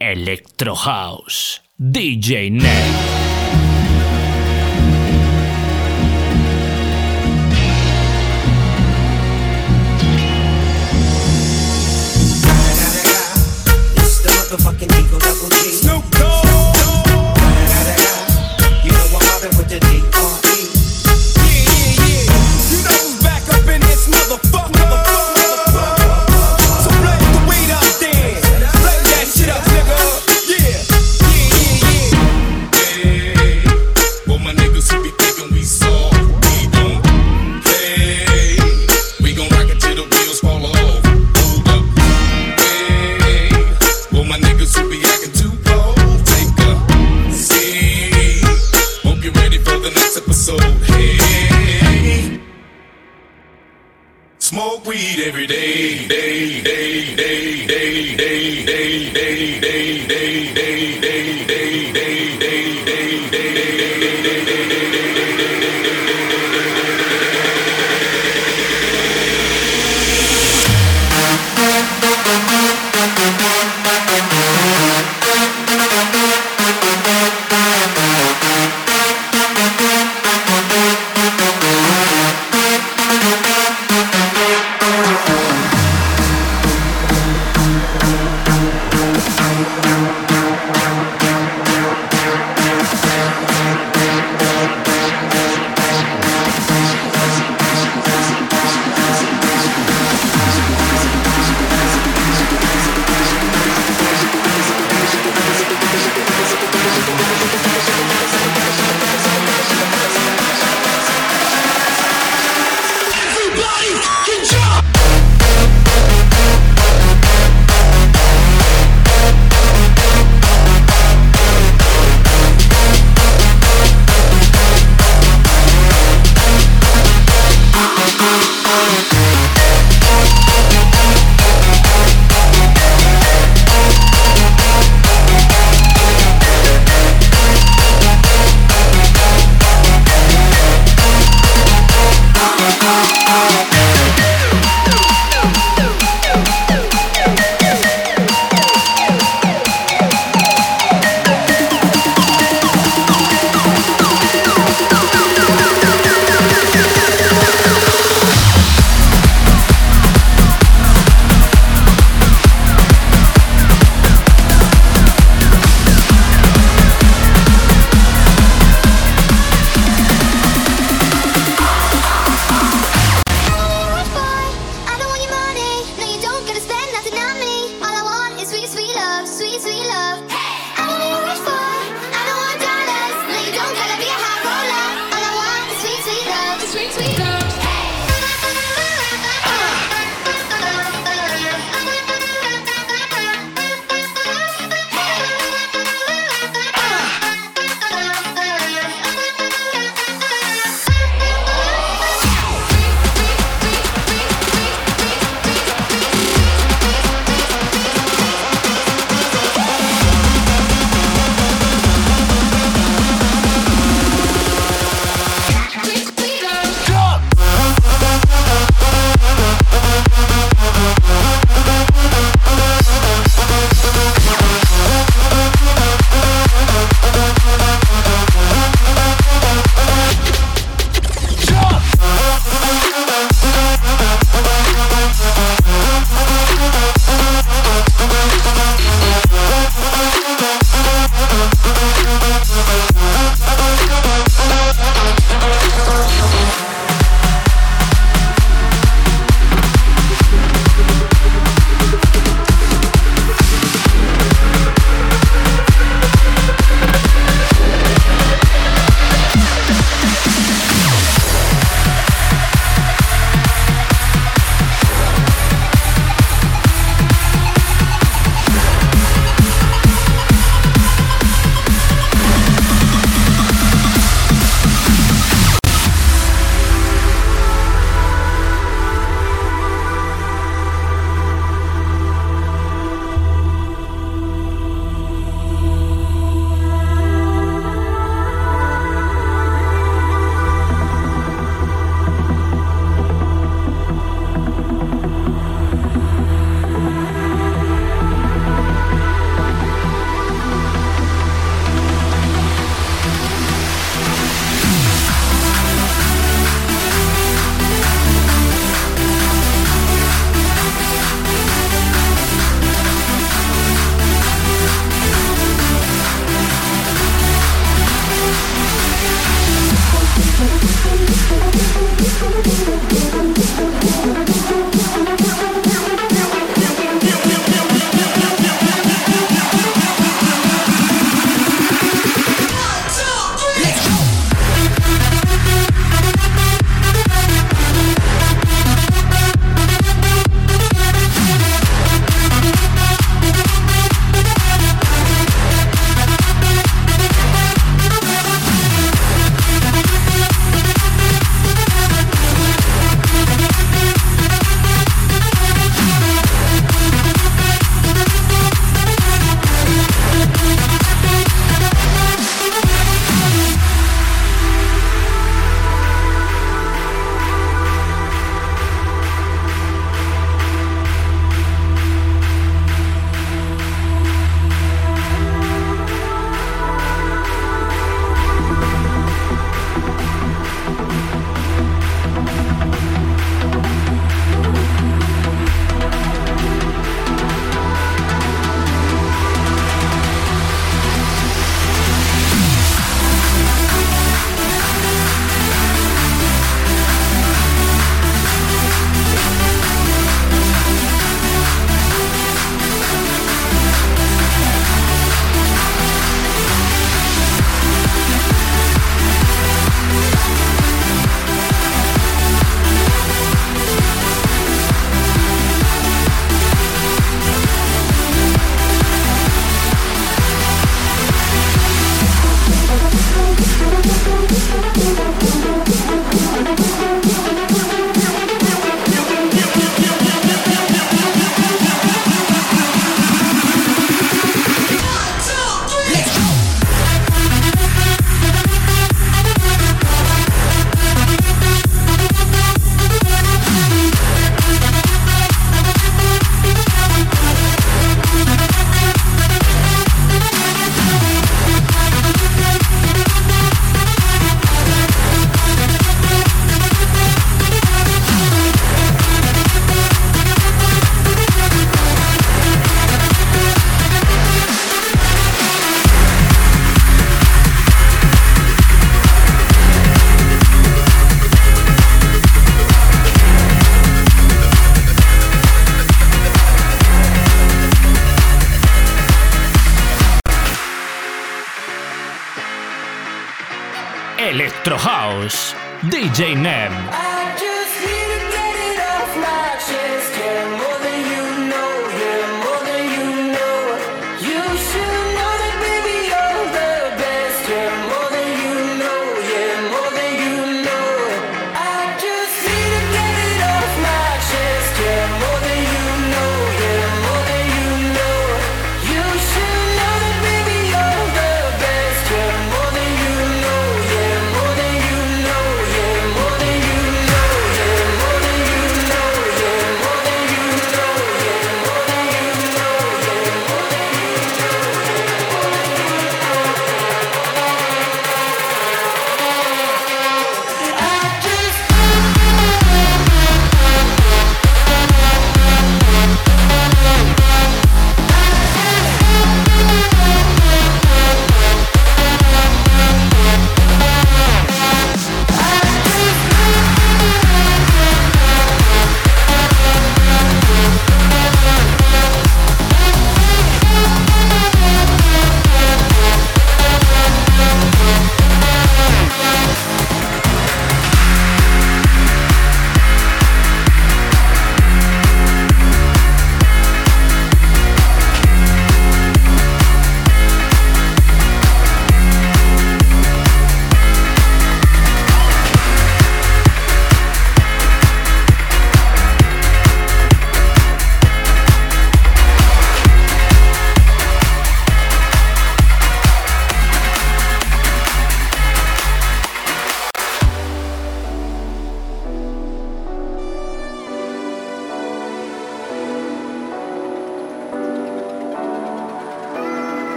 Electro House, DJ Net. Electro House, DJ Nem.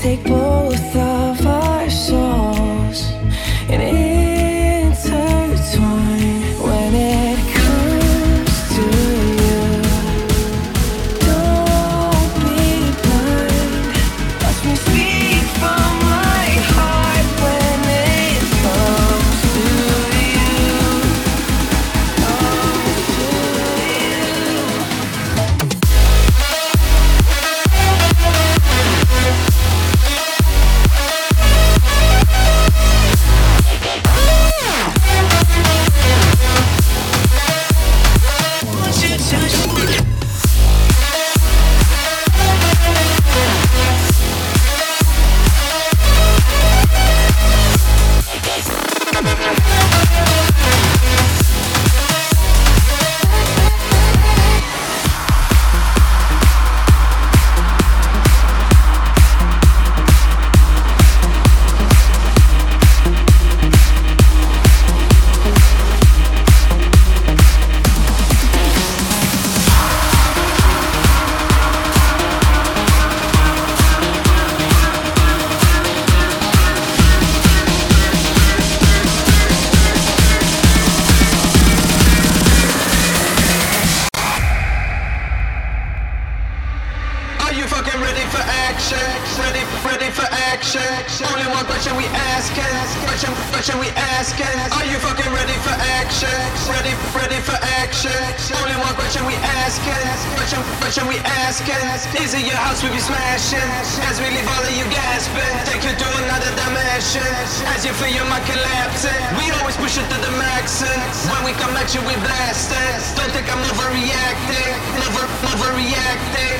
Take overreacting.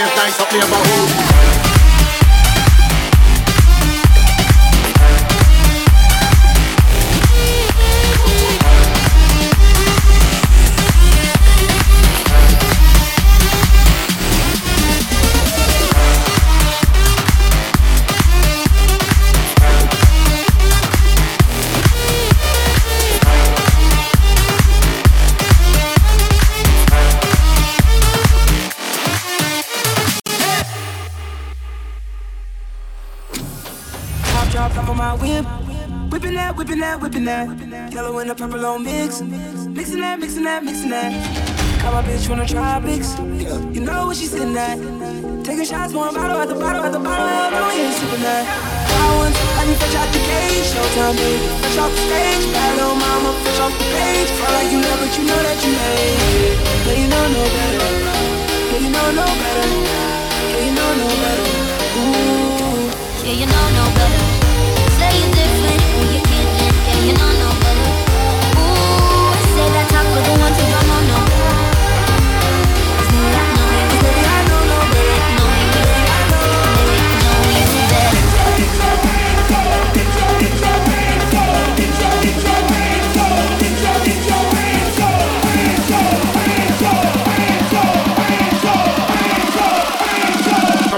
live nice up who. whipping that. Yellow and the purple on mix. Mixing that, mixing that, mixing that. Got my bitch wanna try mix. You know what she's sitting at. Taking shots, one bottle at the bottle at the bottle. Hell no, you ain't sipping that. I want, I need fresh out the cage. Showtime, baby. Fresh off the stage. Bad little mama, fresh off the page. Cry like you love, but you know that you made. Yeah, you know no better. Yeah, you know no better. Yeah, you know no better. Ooh. Yeah, you know no better.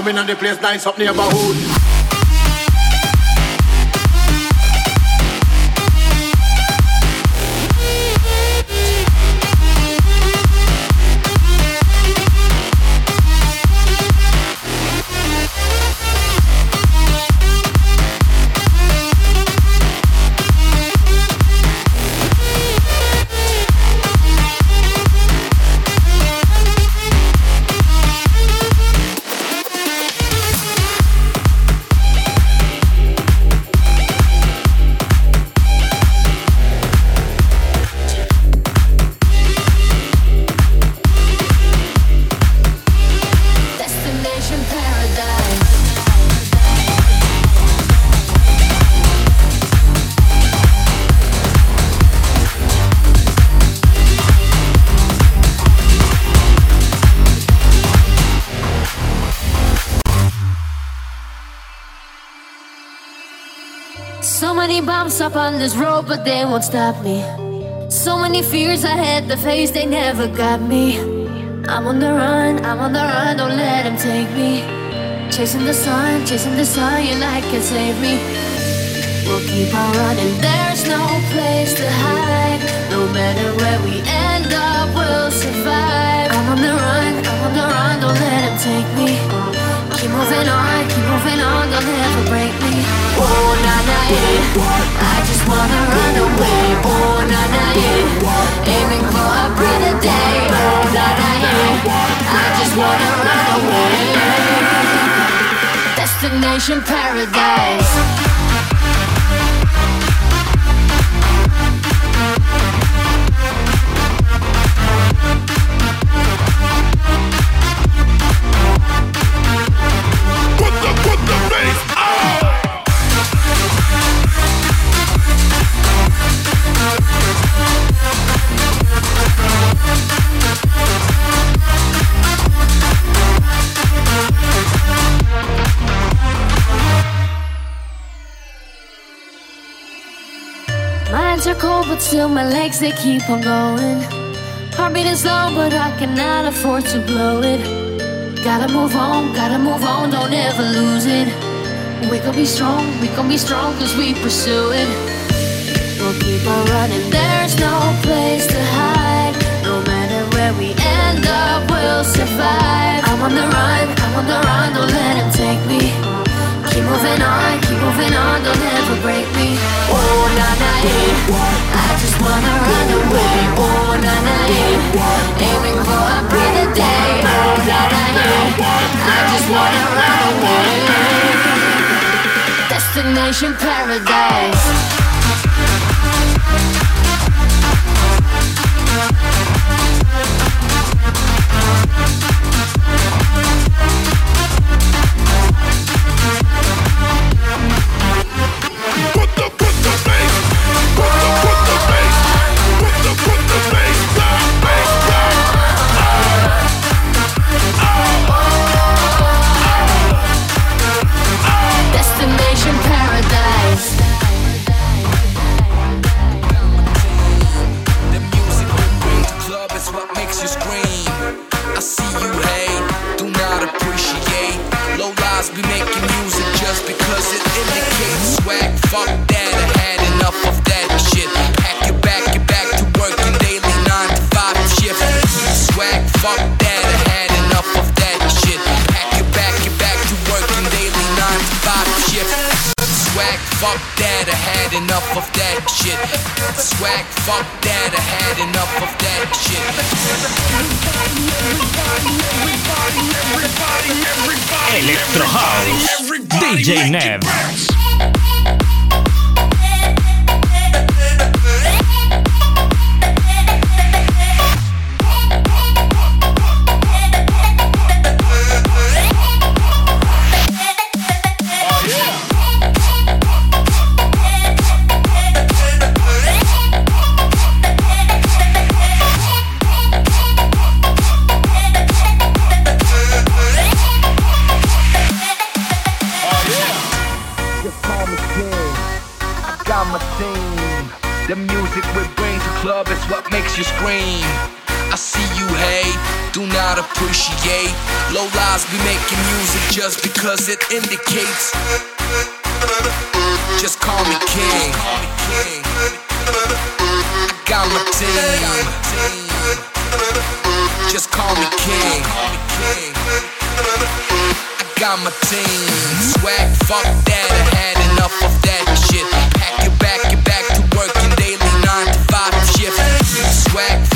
coming on the place, nice up neighborhood. up on this road, but they won't stop me. So many fears I had to face, they never got me. I'm on the run, I'm on the run, don't let them take me. Chasing the sun, chasing the sun, your light can save me. We'll keep on running, there's no place to hide. No matter where we end up, we'll survive. I'm on the run, I'm on the run, don't let them take me. Keep moving on, keep moving on, don't ever break me. Oh, na na, yeah. I just wanna run away. Oh, na na, yeah. Aiming for a brighter day. Oh, na na, yeah. I just wanna run away. Destination paradise. Minds are cold, but still my legs they keep on going. Heart beating slow, but I cannot afford to blow it. Gotta move on, gotta move on, don't ever lose it. We gon' be strong, we gon' be strong, cause we pursue it. We'll keep on running, there's no place to hide. No matter where we end up, we'll survive. I'm on the run, I'm on the run, don't let him take me. Keep moving on, keep moving on, don't ever break me. Oh, na na, yeah. I just wanna run away. Oh, na na, yeah. Aiming for a brighter day. Oh, na na, yeah. I just wanna run away. Destination paradise. Fuck that, I had enough of that shit. Pack your back, get back to working daily nine to five shift. Swag, fuck that, I had enough of that shit. Pack your back, get back to working daily nine to five shift. Swag, fuck that, I had enough of that shit. Swag, fuck that, I had enough of that shit. Electro House. DJ Nev. Club is what makes you scream. I see you hate, do not appreciate. Low lies be making music just because it indicates. Just call me king. I got my team. Just call me king. I got my team. Swag, fuck that, I had enough of that shit.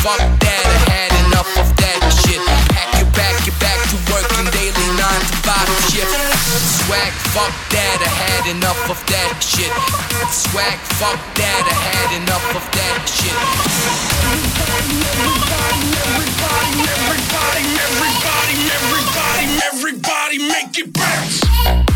Fuck that, I had enough of that shit. Pack your back, get back to working daily, nine to five shift. Swag, fuck that, I had enough of that shit. Swag, fuck that, I had enough of that shit. Everybody, everybody, everybody, everybody, everybody, everybody, everybody, everybody make it bounce.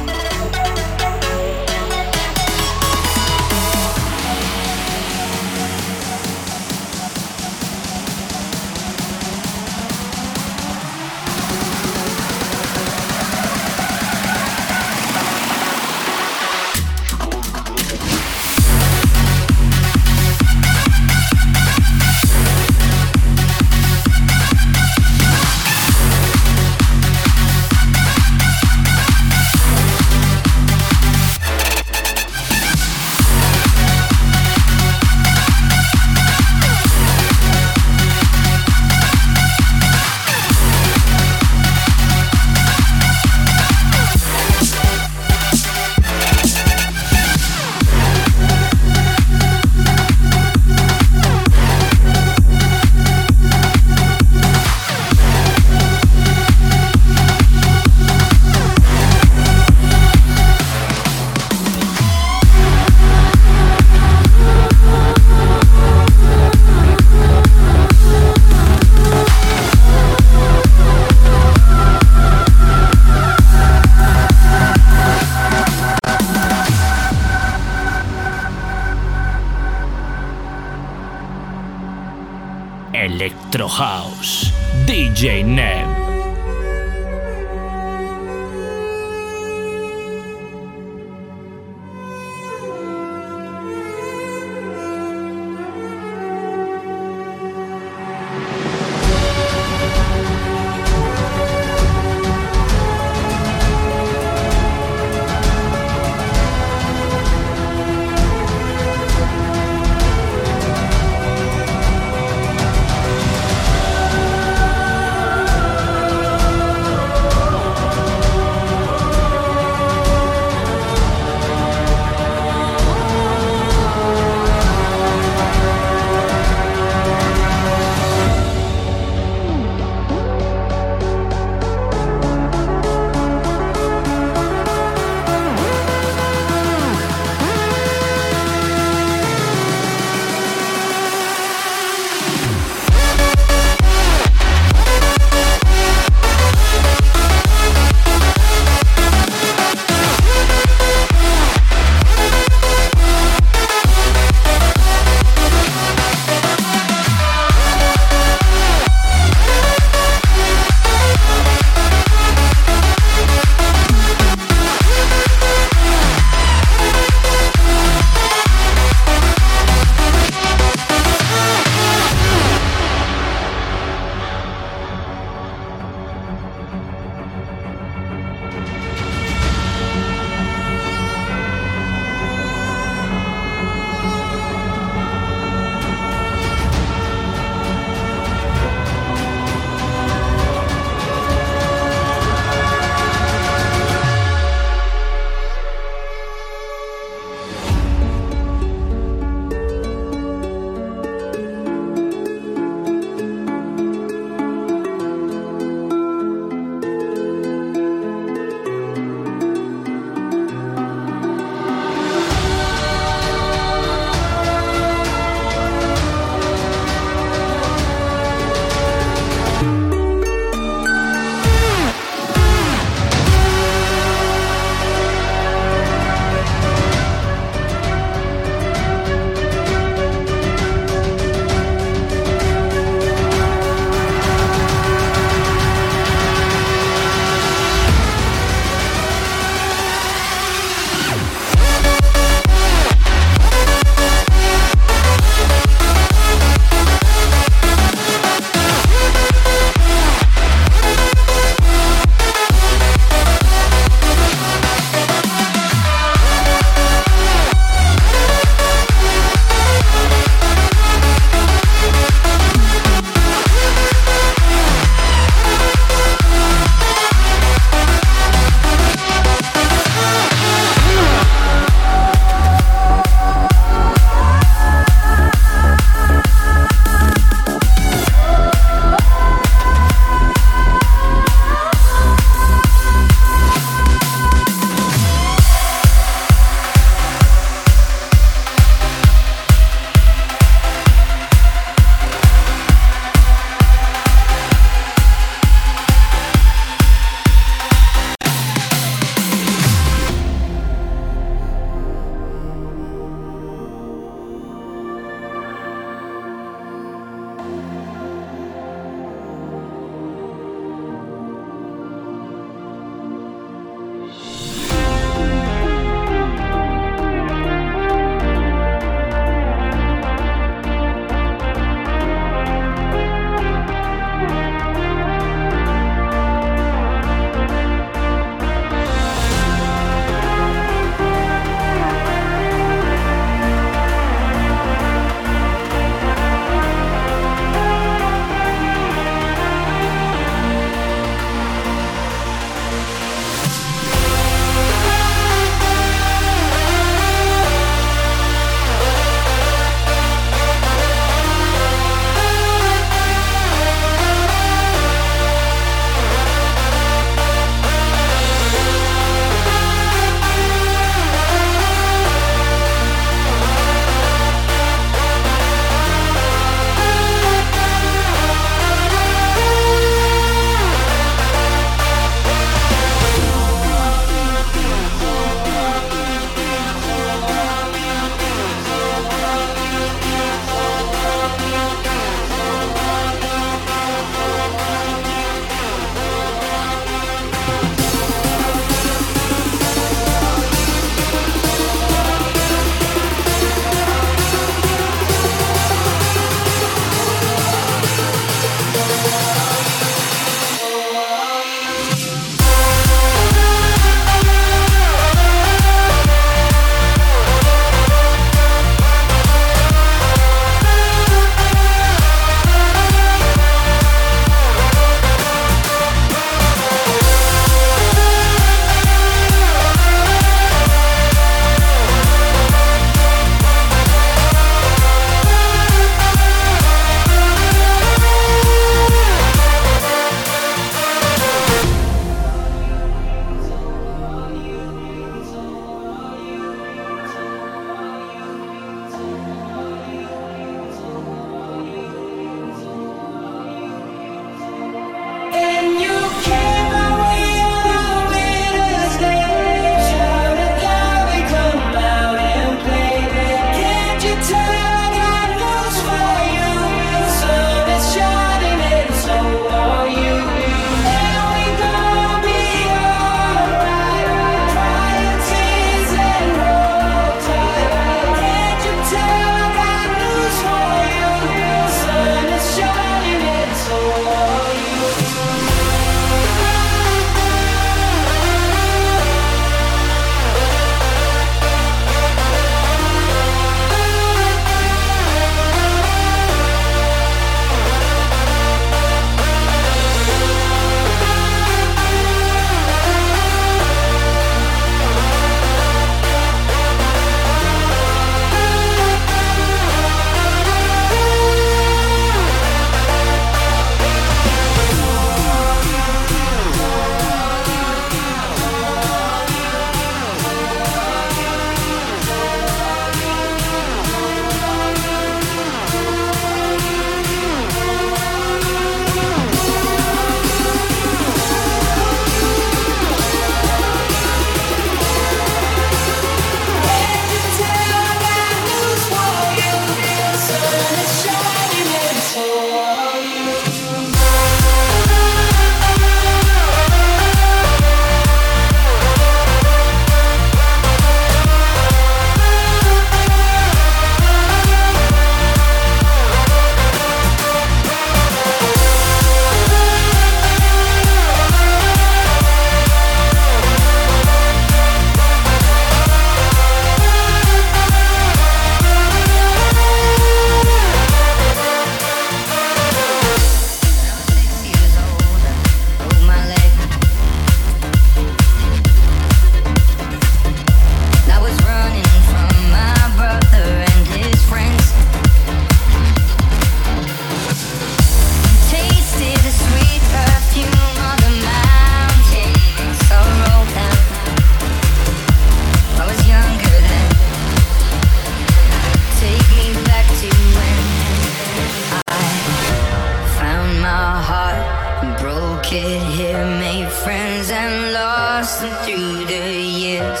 kid here made friends and lost them through the years.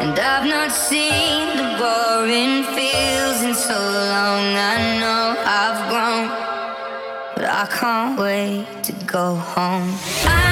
And I've not seen the boring fields in so long. I know I've grown, but I can't wait to go home. I